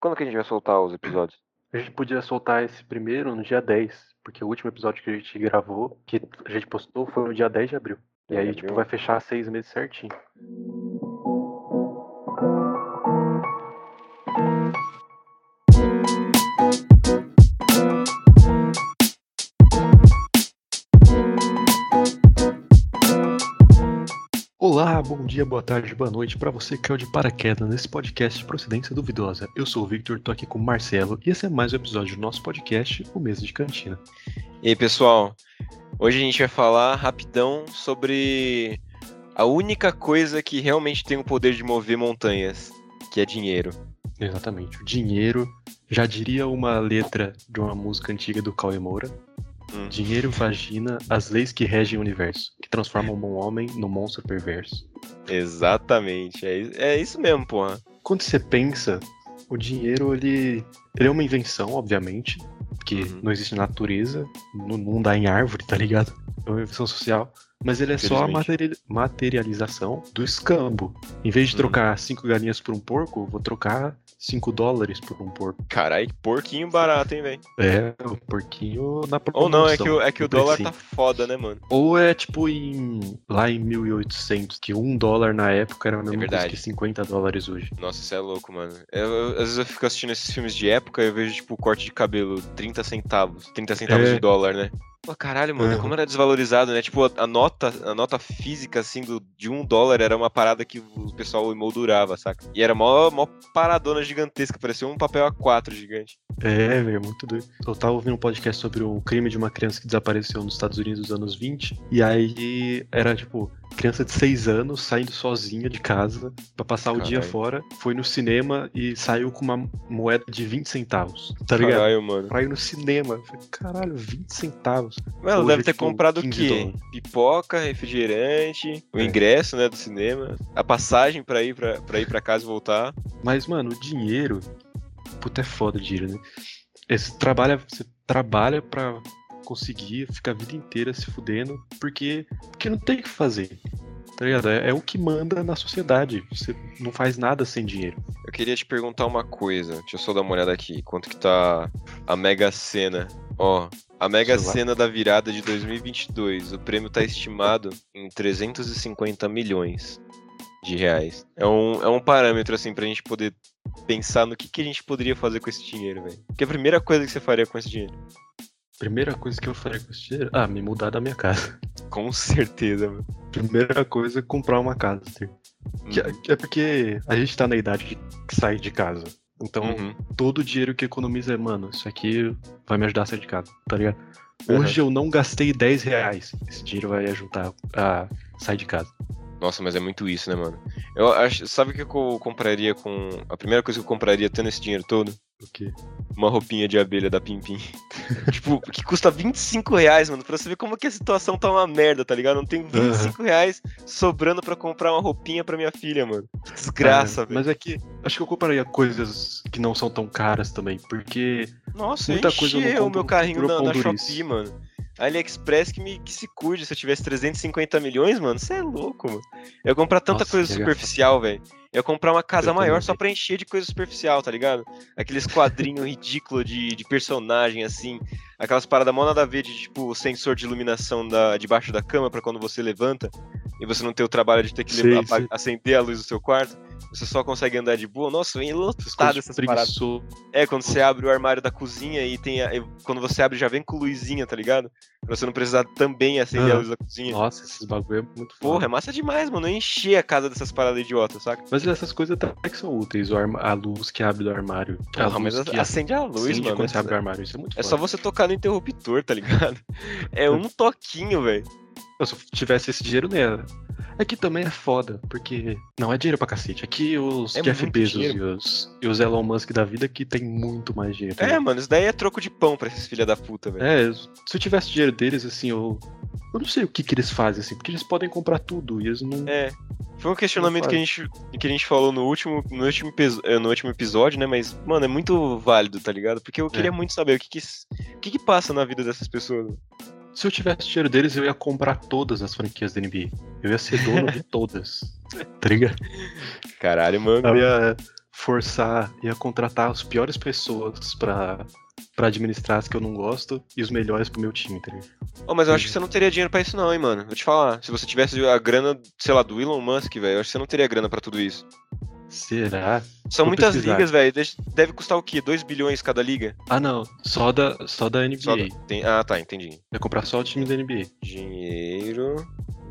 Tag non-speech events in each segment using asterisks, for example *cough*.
Quando que a gente vai soltar os episódios? A gente podia soltar esse primeiro no dia 10, porque o último episódio que a gente gravou, que a gente postou, foi no dia 10 de abril. E 10 de aí, tipo, vai fechar seis meses certinho. Olá, bom dia, boa tarde, boa noite para você que caiu de paraquedas nesse podcast de procedência duvidosa. Eu sou o Victor, tô aqui com o Marcelo e esse é mais um episódio do nosso podcast, O Mesa de Cantina. E aí, pessoal? Hoje a gente vai falar rapidão sobre a única coisa que realmente tem o poder de mover montanhas, que é dinheiro. Exatamente, o dinheiro, já diria uma letra de uma música antiga do Cauê Moura. Hum. Dinheiro, vagina, as leis que regem o universo, que transformam um homem no monstro perverso. Exatamente, é, é isso mesmo, porra. Quando você pensa, o dinheiro, ele, ele é uma invenção, obviamente, porque Uhum. não existe na natureza, não, não dá em árvore, tá ligado? É uma invenção social. Mas ele é só a materialização do escambo. Em vez de Uhum. trocar cinco galinhas por um porco, vou trocar 5 dólares por um porco. Carai, porquinho barato, hein, velho? É, o porquinho na Ou não, é que, o, promoção, é que o no dólar precinho. tá foda, né, mano? Ou é tipo em lá em 1800, que um dólar na época era a mesma coisa verdade. que 50 dólares hoje. Nossa, isso é louco, mano. Eu- eu- às vezes eu fico assistindo esses filmes de época e eu vejo, tipo, corte de cabelo, 30 centavos. 30 centavos É. de dólar, né? Pô, caralho, mano, Aham. como era desvalorizado, né? Tipo, a, nota, a nota física, assim, do, de um dólar era uma parada que o pessoal emoldurava, saca? E era mó, mó paradona gigantesca, parecia um papel A4 gigante. É, velho, muito doido. Eu tava ouvindo um podcast sobre o crime de uma criança que desapareceu nos Estados Unidos nos anos 20, e aí era tipo, criança de 6 anos saindo sozinha de casa pra passar o dia Caralho. fora, foi no cinema e saiu com uma moeda de 20 centavos, tá ligado? Caralho, mano. Pra ir no cinema. Falei, caralho, 20 centavos. Mano, Hoje deve é, ter tipo, comprado o 15 quê? dólares. Pipoca, refrigerante, o É. ingresso, né, do cinema, a passagem pra ir pra, pra ir pra casa e voltar. Mas, mano, o dinheiro. Puta, é foda o dinheiro, né? Esse trabalha, você trabalha pra conseguir ficar a vida inteira se fudendo, porque, porque não tem o que fazer. Tá ligado? É, é o que manda na sociedade. Você não faz nada sem dinheiro. Eu queria te perguntar uma coisa. Deixa eu só dar uma olhada aqui. Quanto que tá a Mega Sena? Ó, a Mega. Sena da virada de 2022. O prêmio tá estimado em 350 milhões de reais. É um, é um parâmetro, assim, pra gente poder pensar no que, que a gente poderia fazer com esse dinheiro, velho. Que é a primeira coisa que você faria com esse dinheiro? Primeira coisa que eu faria com esse dinheiro? Ah, me mudar da minha casa. *laughs* Com certeza, mano. Primeira coisa é comprar uma casa. assim. Que, Uhum. que é porque a gente tá na idade de sair de casa. Então, Uhum. todo o dinheiro que economiza é, mano, isso aqui vai me ajudar a sair de casa, tá ligado? Hoje eu não gastei 10 reais. Esse dinheiro vai ajudar a sair de casa. Nossa, mas é muito isso, né, mano? Eu acho, sabe o que eu compraria com. A primeira coisa que eu compraria tendo esse dinheiro todo? O quê? Uma roupinha de abelha da Pim Pim. *laughs* tipo, que custa 25 reais, mano. Pra você ver como que a situação tá uma merda, tá ligado? Não tem 25 reais sobrando pra comprar uma roupinha pra minha filha, mano. Que desgraça, É, velho. Mas é que acho que eu compraria coisas que não são tão caras também, porque Nossa, muita eu coisa eu não enchi o compro meu carrinho na, na. Shopee, mano. AliExpress que, me, que se cuide. Se eu tivesse 350 milhões, mano, você é louco, mano. Eu ia comprar tanta Nossa, coisa superficial, velho. Eu ia comprar uma casa Eu maior só pra encher de coisa superficial, tá ligado? Aqueles quadrinhos *laughs* ridículos de, de personagem, assim. Aquelas paradas mó nada a ver de, tipo, sensor de iluminação da, debaixo da cama pra quando você levanta. E você não ter o trabalho de ter que levar- sei. acender a luz do seu quarto. Você só consegue andar de boa. Nossa, vem lotado essas paradas. É, quando você abre o armário da cozinha e tem. a- e quando você abre, já vem com luzinha, tá ligado? Pra você não precisar também acender a Ah. luz da cozinha. Nossa, esses bagulho é muito Porra, foda. é massa demais, mano. Eu encher a casa dessas paradas idiotas, saca? Mas essas coisas até que são úteis. A luz que abre do armário. A Porra, mas acende a luz, acende mano. quando você É, abre o armário. Isso é muito é foda. só você tocar no interruptor, tá ligado? *laughs* É um toquinho, velho. Se eu tivesse esse dinheiro nela. Aqui também é foda, porque não é dinheiro pra cacete. Aqui os É Jeff Bezos e os, e os Elon Musk da vida que tem muito mais dinheiro. É, mano, isso daí é troco de pão pra esses filha da puta, velho. É, se eu tivesse dinheiro deles, assim, eu. Eu não sei o que, que eles fazem, assim, porque eles podem comprar tudo e eles não. É. Foi um questionamento que a, gente, que a gente falou no último, no, último, eh, no último episódio, né? Mas, mano, é muito válido, tá ligado? Porque eu queria muito saber o que que, o que que passa na vida dessas pessoas. Se eu tivesse dinheiro deles, eu ia comprar todas as franquias da NBA. Eu ia ser dono de *laughs* todas. Tá ligado? Caralho, mano. Eu ia forçar, ia contratar as piores pessoas pra, pra administrar as que eu não gosto e os melhores pro meu time, tá ligado? Oh, mas eu acho que você não teria dinheiro pra isso não, hein, mano. Vou te falar. Se você tivesse a grana, sei lá, do Elon Musk, velho, eu acho que você não teria grana pra tudo isso. Será? São Vou muitas pesquisar. ligas, velho. Deve- Deve custar o quê? 2 bilhões cada liga? Ah, não. Só da, só da NBA. Só da- tem- Ah, tá, entendi. Vai comprar só o time da NBA. Dinheiro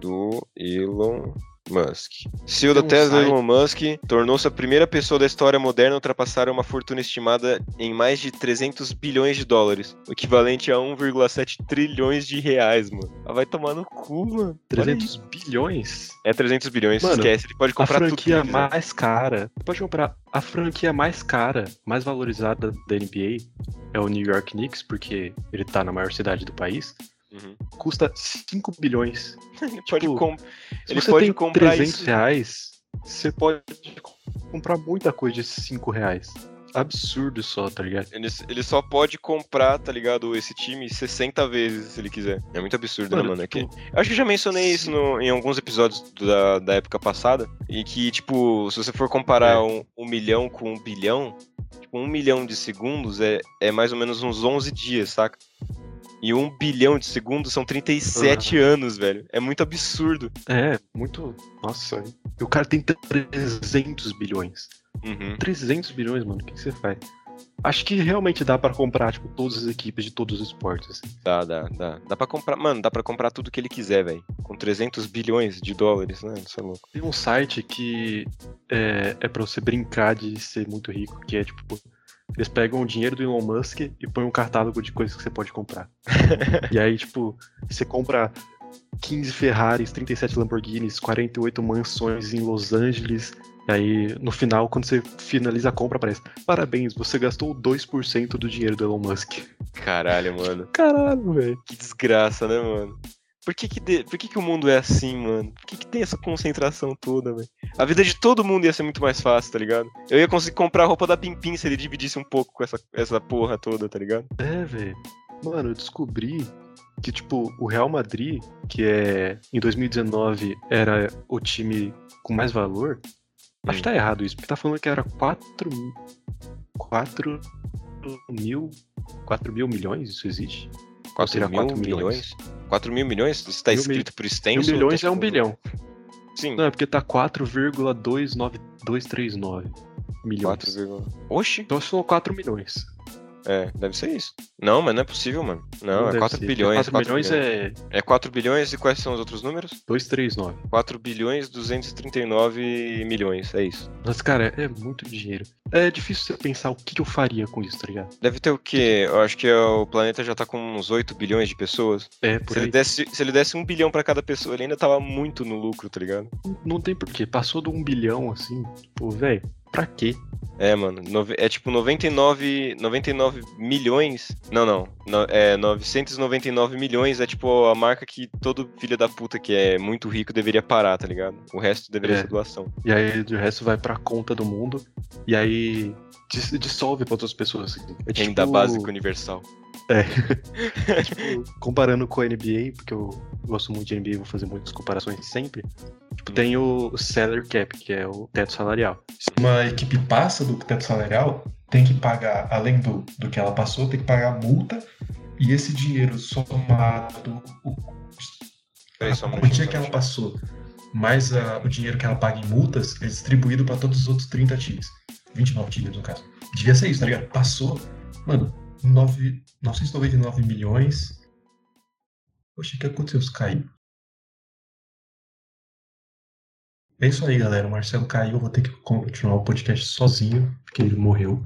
do Elon Musk. CEO da Tesla, site- Elon Musk, tornou-se a primeira pessoa da história moderna a ultrapassar uma fortuna estimada em mais de 300 bilhões de dólares, o equivalente a 1,7 trilhões de reais, mano. Ah, vai tomar no cu, mano. Olha 300 isso. bilhões? É 300 bilhões, Mano, esquece. Ele pode A comprar tudo que franquia ele quiser. mais cara. Você pode comprar a franquia mais cara, mais valorizada da NBA é o New York Knicks, porque ele tá na maior cidade do país. Uhum. Custa 5 bilhões. Ele *laughs* pode, Tipo, com- Se ele você pode tem comprar 300 isso. reais, você pode comprar muita coisa de 5 reais. Absurdo só, tá ligado? Ele, ele só pode comprar, tá ligado, esse time 60 vezes se ele quiser. É muito absurdo, né, mano? É que- tipo, Eu acho que eu já mencionei isso Sim. no- em alguns episódios da, da época passada. E que, tipo, se você for comparar É. um, um milhão com um bilhão, tipo, um milhão de segundos é, é mais ou menos uns 11 dias, saca? E um bilhão de segundos são 37 anos, velho. É muito absurdo. É, muito. Nossa. E o cara tem 300 bilhões. Uhum. 300 bilhões, mano, o que, que você faz? Acho que realmente dá pra comprar, tipo, todas as equipes de todos os esportes, assim. Dá, dá, dá. Dá pra comprar, mano, dá pra comprar tudo que ele quiser, velho. Com 300 bilhões de dólares, né? Isso é louco. Tem um site que é, é pra você brincar de ser muito rico, que é tipo. Eles pegam o dinheiro do Elon Musk e põem um catálogo de coisas que você pode comprar. *laughs* e aí, tipo, você compra 15 Ferraris, 37 Lamborghinis, 48 mansões em Los Angeles. E aí, no final, quando você finaliza a compra, aparece: Parabéns, você gastou 2% do dinheiro do Elon Musk. Caralho, mano. Caralho, velho. Que desgraça, né, mano? Por que que, de- Por que que o mundo é assim, mano? Por que que tem essa concentração toda, velho? A vida de todo mundo ia ser muito mais fácil, tá ligado? Eu ia conseguir comprar a roupa da Pimpim se ele dividisse um pouco com essa, essa porra toda, tá ligado? É, velho. Mano, eu descobri que, tipo, o Real Madrid, que é em 2019 era o time com mais valor. Acho que tá errado isso, porque tá falando que era 4 mil. 4 mil. 4 mil milhões? Isso existe? 4 seria mil 4 milhões? 4 mil milhões? Isso tá Mil escrito por Mil extenso? milhões Tá é um tipo- bilhão. Sim, Não, é porque tá 4,239 milhões. 4, vírgula- Oxi! Então são 4 milhões. É, deve ser isso. Não, mas não é possível, mano. Não, é deve 4 ser. bilhões. 4 4 milhões bilhões. é É 4 bilhões e quais são os outros números? 239. 4 bilhões 239 milhões, é isso. Mas, cara, é muito dinheiro. É difícil você pensar o que eu faria com isso, tá ligado? Deve ter o quê? Eu acho que é o planeta já tá com uns 8 bilhões de pessoas. É, por Se ele, aí. desse, se ele desse um bilhão pra cada pessoa, ele ainda tava muito no lucro, tá ligado? Não tem porquê. Passou de um bilhão, assim. Pô, velho, pra quê? É, mano. É tipo 99, 99 milhões. Não, não. no- é 999 milhões é tipo a marca que todo filho da puta que é muito rico deveria parar, tá ligado? O resto deveria É. ser doação. E aí o resto vai pra conta do mundo. E aí dis- dissolve pra outras pessoas. É Renda tipo- básica universal. *laughs* tipo, comparando com a NBA, porque eu gosto muito de NBA, vou fazer muitas comparações sempre. Tipo, tem o salary cap, que é o teto salarial. Se uma equipe passa do teto salarial, tem que pagar, além do, do que ela passou, tem que pagar a multa e esse dinheiro somado, o, a só um minutinho, quantia que ela passou, mais a- o dinheiro que ela paga em multas, é distribuído para todos os outros 30 times. 29 times, no caso. Devia ser isso, tá ligado? Passou, mano, 9, 999 milhões. Poxa, o que aconteceu? Isso caiu. É isso aí, galera. O Marcelo caiu. Eu vou ter que continuar o podcast sozinho, porque ele morreu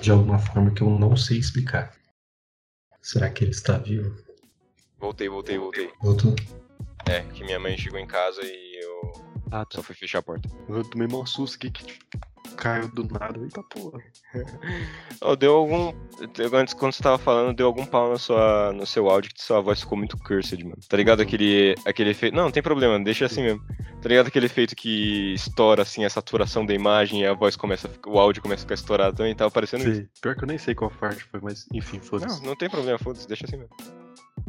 de alguma forma que eu não sei explicar. Será que ele está vivo? Voltei, voltei, voltei. Voltou? É, que minha mãe chegou em casa e eu Ah, só fui fechar a porta. Eu tomei mó susto aqui que tipo, caiu do nada. Eita porra. *laughs* Oh, deu algum. Antes, quando você tava falando, deu algum pau na sua, no seu áudio que sua voz ficou muito cursed, mano. Tá ligado aquele, aquele efeito. Não, não tem problema, deixa assim mesmo. Tá ligado aquele efeito que estoura assim a saturação da imagem e a voz começa O áudio começa a ficar estourado também? Tava parecendo isso. Sei. Pior que eu nem sei qual parte foi, mas enfim, foda-se. Não, não tem problema, foda-se, deixa assim mesmo.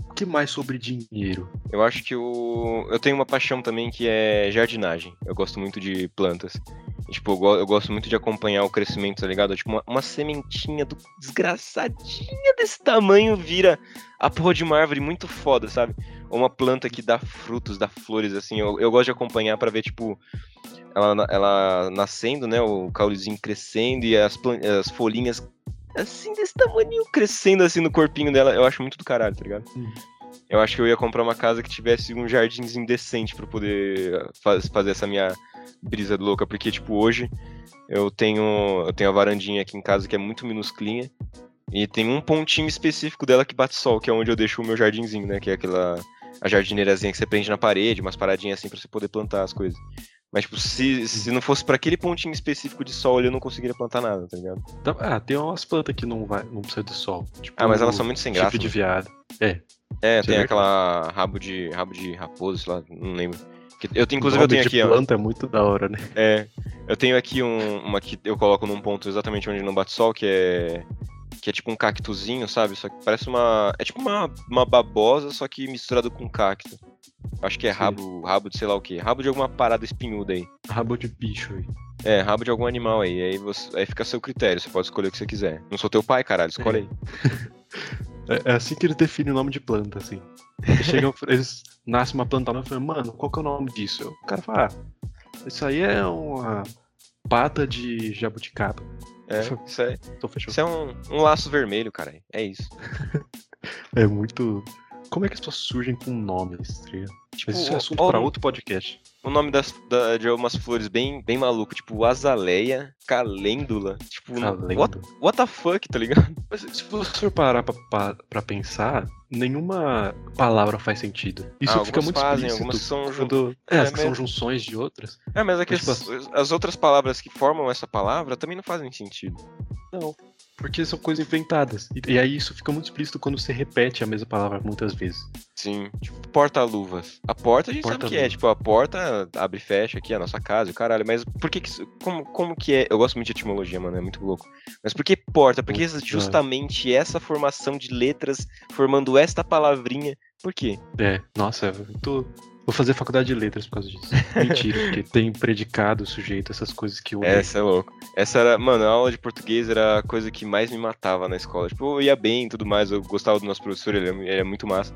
O que mais sobre dinheiro? Eu acho que o. Eu tenho uma paixão também que é jardinagem. Eu gosto muito de plantas. Tipo, eu, go- eu gosto muito de acompanhar o crescimento, tá ligado? Tipo, uma, uma sementinha do desgraçadinha desse tamanho vira a porra de uma árvore muito foda, sabe? Uma planta que dá frutos, dá flores, assim. Eu, eu gosto de acompanhar pra ver, tipo, ela, ela nascendo, né? O caulezinho crescendo e as, as folhinhas assim, desse tamanho crescendo assim no corpinho dela. Eu acho muito do caralho, tá ligado? Hum. Eu acho que eu ia comprar uma casa que tivesse um jardinzinho decente pra poder faz- fazer essa minha brisa louca, porque tipo hoje eu tenho eu tenho a varandinha aqui em casa que é muito minusclinha e tem um pontinho específico dela que bate sol, que é onde eu deixo o meu jardinzinho, né, que é aquela a jardineirazinha que você prende na parede, umas paradinhas assim pra você poder plantar as coisas. Mas tipo, se, se não fosse pra aquele pontinho específico de sol, ali, eu não conseguiria plantar nada, tá ligado? Então, ah, tem umas plantas que não, vai, não precisa de sol. Tipo, Ah, mas elas são muito sem graça. de né? viado. É. É, tem aquela rabo de rabo de raposa, sei lá, não lembro. Eu tenho, inclusive eu tenho aqui, ó. planta é muito da hora, né? É, eu tenho aqui um, uma que eu coloco num ponto exatamente onde não bate sol, que é que é tipo um cactuzinho, sabe? Só que parece uma é tipo uma, uma babosa, só que misturado com cacto. Acho que é Sim. rabo, rabo de sei lá o que, rabo de alguma parada espinhuda aí. Rabo de bicho aí. É, rabo de algum animal aí. Aí, você, aí fica a seu critério, você pode escolher o que você quiser. Não sou teu pai, caralho, escolhe aí. *laughs* É, é assim que eles definem o nome de planta, assim. Eles chegam, *laughs* eles nascem uma planta nova e falam, mano, qual que é o nome disso? O cara fala, ah, isso aí é uma pata de jabuticaba. É, isso é, Então fechou. isso é um, um laço vermelho, cara. É isso. *laughs* É muito. Como é que as pessoas surgem com nomes, tá? Tipo, Mas isso é assunto ó, pra outro podcast. o nome das, da- de algumas flores bem, bem maluco, tipo azaleia, calêndula. Tipo, Calendo. what, what the fuck, tá ligado? Mas se você for parar pra, pra, pra pensar, nenhuma palavra faz sentido. Isso Ah, fica muito fazem, explícito algumas são quando... É, É, as que são junções de outras. É, mas é que Mas, as, as outras palavras que formam essa palavra também não fazem sentido. Não. Porque são coisas inventadas. E, e aí isso fica muito explícito quando você repete a mesma palavra muitas vezes. Sim, tipo, porta-luvas. A porta a gente sabe o que é, tipo, a porta abre e fecha aqui, a nossa casa, e o caralho. Mas por que que como, como que é? Eu gosto muito de etimologia, mano, é muito louco. Mas por que porta? Por que justamente essa formação de letras formando esta palavrinha? Por quê? É, nossa, eu tô... Vou fazer faculdade de letras por causa disso. *laughs* Mentira, porque tem predicado, sujeito, essas coisas que eu. Essa é louco. Essa era, mano, a aula de português era a coisa que mais me matava na escola. Tipo, eu ia bem e tudo mais, eu gostava do nosso professor, ele é- ele é muito massa.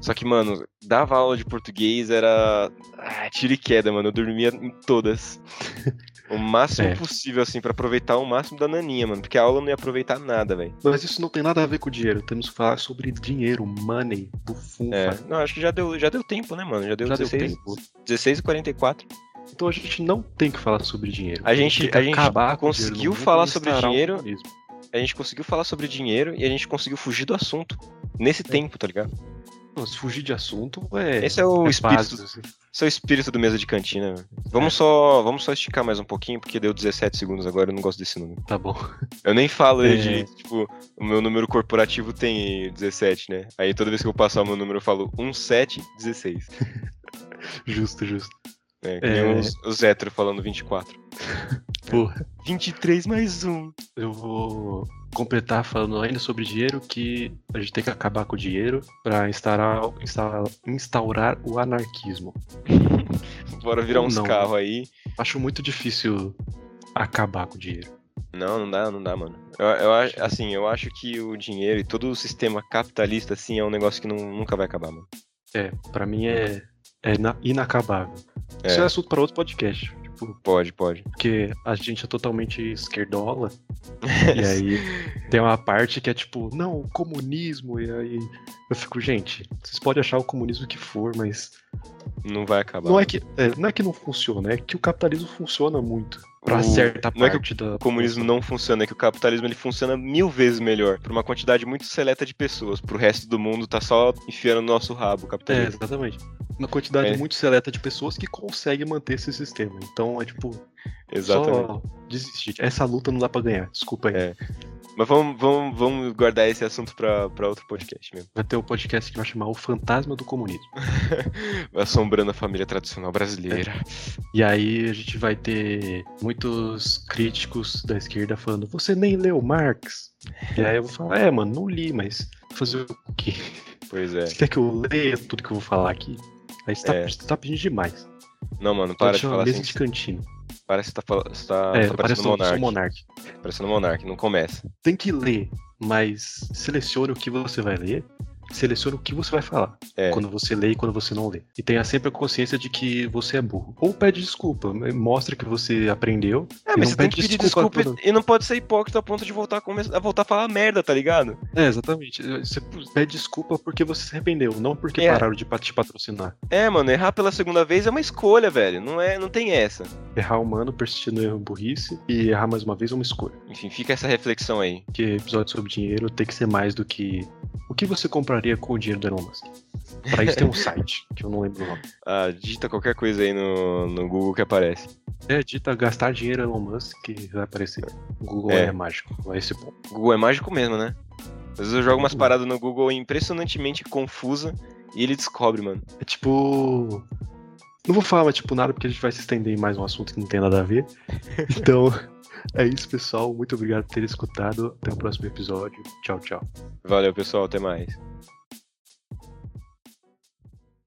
Só que, mano, dava aula de português, era. Ah, tiro e queda, mano. Eu dormia em todas. *laughs* O máximo É. possível, assim, pra aproveitar o máximo da naninha, mano. Porque a aula não ia aproveitar nada, velho. Mas isso não tem nada a ver com dinheiro. Temos que falar sobre dinheiro, money, bufunfa. É. Não, acho que já deu, já deu tempo, né, mano? Já deu Já deu 16, tempo. 16 e 44. Então a gente não tem que falar sobre dinheiro. A gente- a gente conseguiu falar sobre dinheiro. A gente conseguiu falar sobre dinheiro e a gente conseguiu fugir do assunto. Nesse tempo, tá ligado? Se fugir de assunto é. Esse é o é espírito básico, assim. Esse é o espírito do mesa de cantina. velho. É. Vamos só, vamos só esticar mais um pouquinho, porque deu 17 segundos agora, eu não gosto desse número. Tá bom. Eu nem falo É. direito, tipo, o meu número corporativo tem 17, né? Aí toda vez que eu passar o meu número eu falo 1716. *laughs* Justo, justo. É, que É. os, os hétero falando 24. Porra. 23 mais um. Eu vou completar falando ainda sobre dinheiro que a gente tem que acabar com o dinheiro pra instaurar, instaurar, instaurar o anarquismo. *laughs* Bora virar uns carros aí. Acho muito difícil acabar com o dinheiro. Não, não dá, não dá, mano. Eu, eu assim, eu acho que o dinheiro e todo o sistema capitalista, assim, é um negócio que não- nunca vai acabar, mano. É, pra mim é, é ina- inacabável. É. Isso é assunto pra outro podcast. Tipo, Pode, pode. porque a gente é totalmente esquerdola. *laughs* e aí tem uma parte que é tipo, não, o comunismo. E aí eu fico, gente, vocês podem achar o comunismo que for, mas Não vai acabar. não é que, é, não é que não funciona, é que o capitalismo funciona muito. Pra O- certa não é que parte da. O comunismo não funciona, é que o capitalismo ele funciona mil vezes melhor pra uma quantidade muito seleta de pessoas. Pro resto do mundo tá só enfiando no nosso rabo o É, capitalismo. exatamente. Uma quantidade É. muito seleta de pessoas que consegue manter esse sistema. Então é tipo, Exatamente. só desistir. Essa luta não dá pra ganhar. Desculpa aí. É. Mas vamos, vamos, vamos guardar esse assunto pra outro podcast mesmo. Vai ter um podcast que vai chamar O Fantasma do Comunismo. *laughs* Assombrando a família tradicional brasileira. E aí a gente vai ter muitos críticos da esquerda falando, você nem leu Marx? E aí eu vou falar, é, mano, não li, mas fazer o quê? Pois é. Você quer que eu leia tudo que eu vou falar aqui? Aí você tá, É. você tá pedindo demais. Não, mano, Para para de falar mesa assim. de cantina. Parece que tá, você tá, é, tá parece parecendo que eu sou Monark. monarque. Parecendo Monark, não começa. Tem que ler, mas selecione o que você vai ler. Selecione o que você vai falar. É. Quando você lê e quando você não lê. E tenha sempre a consciência de que você é burro. Ou pede desculpa. Mostra que você aprendeu. É, mas você tem que pedir desculpa desculpa, e- não pode ser hipócrita a ponto de voltar a, come- a voltar a falar merda, tá ligado? É, exatamente. Você pede desculpa porque você se arrependeu, não porque É. pararam de te patrocinar. É, mano, errar pela segunda vez é uma escolha, velho. Não é, não tem essa. Errar humano, persistir no erro burrice e errar mais uma vez é uma escolha. Enfim, fica essa reflexão aí. Porque episódio sobre dinheiro tem que ser mais do que o que você compraria com o dinheiro do Elon Musk. Pra isso tem um site, que eu não lembro o nome. *laughs* Ah, digita qualquer coisa aí no, no Google que aparece. É, dita gastar dinheiro Elon Musk que vai aparecer. O Google É. é, mágico, a esse ponto. Google é mágico mesmo, né? Às vezes eu jogo umas Uhum. paradas no Google impressionantemente confusa e ele descobre, mano. É tipo. Não vou falar tipo nada porque a gente vai se estender em mais um assunto que não tem nada a ver. *laughs* Então, é isso, pessoal. Muito obrigado por ter escutado. Até o próximo episódio. Tchau, tchau. Valeu, pessoal. Até mais.